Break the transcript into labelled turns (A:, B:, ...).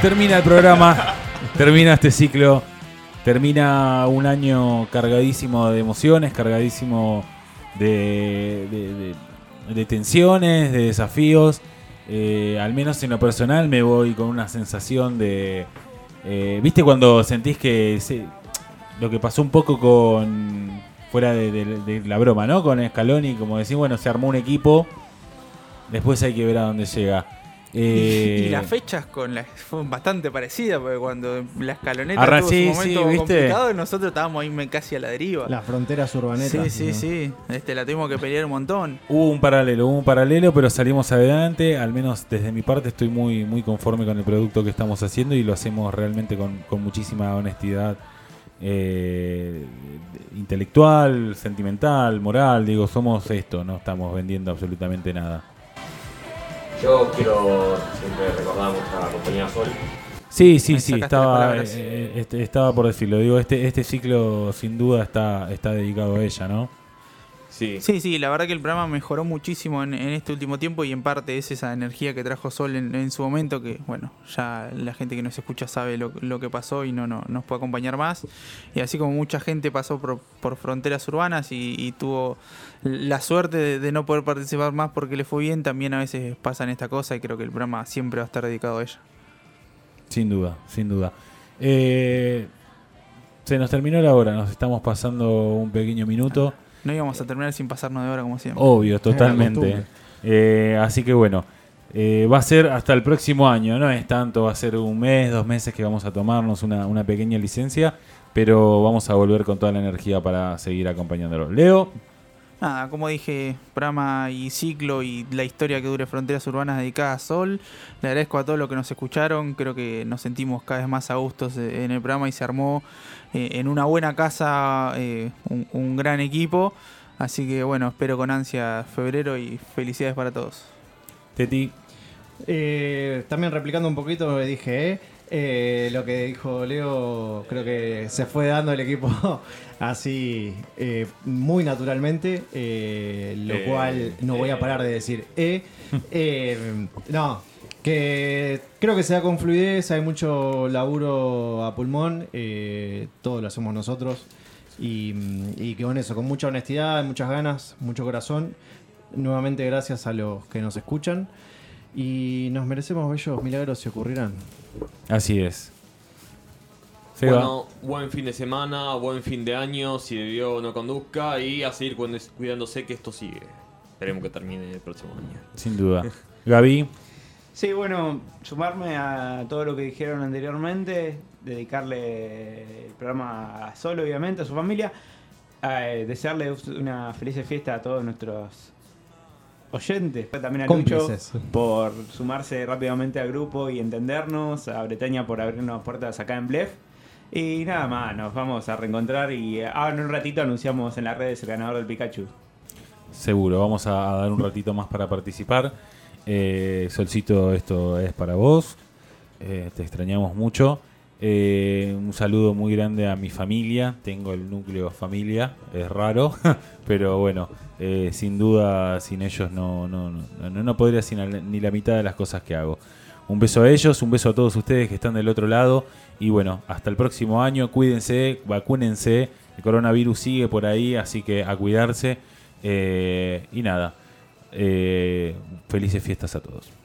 A: termina el programa, termina este ciclo, termina un año cargadísimo de emociones, cargadísimo de, de, tensiones, de desafíos. Eh, al menos en lo personal me voy con una sensación de... Eh, ¿Viste cuando sentís que lo que pasó un poco con... fuera de, la broma, ¿no? Con Scaloni, como decís, bueno, se armó un equipo, después hay que ver a dónde llega.
B: Eh, y, las fechas con la, fueron bastante parecidas, porque cuando la escaloneta tuvo su momento complicado, nosotros estábamos ahí casi a la deriva.
C: Las fronteras urbanetas.
B: Sí, sí, sí. Este, la tuvimos que pelear un montón.
A: Hubo un paralelo, hubo un paralelo, pero salimos adelante. Al menos desde mi parte estoy muy, muy conforme con el producto que estamos haciendo y lo hacemos realmente con, con muchísima honestidad. Eh, intelectual, sentimental, moral, digo, somos esto, no estamos vendiendo absolutamente nada.
D: Yo quiero siempre recordar a la compañía Sol.
A: Sí, sí, sí, estaba, eh, este, estaba por decirlo. Digo, este, este ciclo sin duda está, está dedicado a ella, ¿no?
B: Sí. sí, sí, la verdad que el programa mejoró muchísimo en, este último tiempo y en parte es esa energía que trajo Sol en, su momento que, bueno, ya la gente que nos escucha sabe lo, que pasó y no, no nos puede acompañar más. Y así como mucha gente pasó por, fronteras urbanas y, tuvo la suerte de, no poder participar más porque le fue bien, también a veces pasan esta cosa y creo que el programa siempre va a estar dedicado a ella.
A: Sin duda, sin duda. Eh, se nos terminó la hora, nos estamos pasando un pequeño minuto.
B: No íbamos a terminar sin pasarnos de hora como siempre.
A: Obvio, totalmente. Eh, así que bueno, eh, va a ser hasta el próximo año, no es tanto, va a ser un mes, dos meses que vamos a tomarnos una, una pequeña licencia, pero vamos a volver con toda la energía para seguir acompañándolo. Leo.
B: Nada, como dije, programa y ciclo y la historia que dure Fronteras Urbanas dedicada a Sol. Le agradezco a todos los que nos escucharon. Creo que nos sentimos cada vez más a gustos en el programa y se armó eh, en una buena casa eh, un, gran equipo. Así que bueno, espero con ansia febrero y felicidades para todos.
A: Teti.
C: Eh, también replicando un poquito lo que dije, lo que dijo Leo, creo que se fue dando el equipo así muy naturalmente, lo cual no voy a parar de decir eh. no, que creo que se da con fluidez, hay mucho laburo a pulmón, eh, todo lo hacemos nosotros. Y, y, que con eso, con mucha honestidad, muchas ganas, mucho corazón. Nuevamente gracias a los que nos escuchan. Y nos merecemos bellos milagros si ocurrirán.
A: Así es.
D: Bueno, buen fin de semana, buen fin de año, si debió no conduzca y a seguir cuidándose que esto sigue. Esperemos que termine el próximo año.
A: Sin duda. Gaby.
E: Sí, bueno, sumarme a todo lo que dijeron anteriormente, dedicarle el programa a Sol, obviamente, a su familia, eh, desearle una feliz fiesta a todos nuestros oyentes, también a Lucho por sumarse rápidamente al grupo y entendernos, a Bretaña por abrirnos puertas acá en Blef. Y nada más, nos vamos a reencontrar y ahora en un ratito anunciamos en las redes el ganador del Pikachu.
A: Seguro, vamos a dar un ratito más para participar. Eh, Solcito, esto es para vos. Eh, te extrañamos mucho. Eh, un saludo muy grande a mi familia. Tengo el núcleo familia, es raro, pero bueno, eh, sin duda, sin ellos no, no, no, no podría sin ni la mitad de las cosas que hago. Un beso a ellos, un beso a todos ustedes que están del otro lado. Y bueno, hasta el próximo año. Cuídense, vacúnense. El coronavirus sigue por ahí, así que a cuidarse. y nada. Eh, felices fiestas a todos.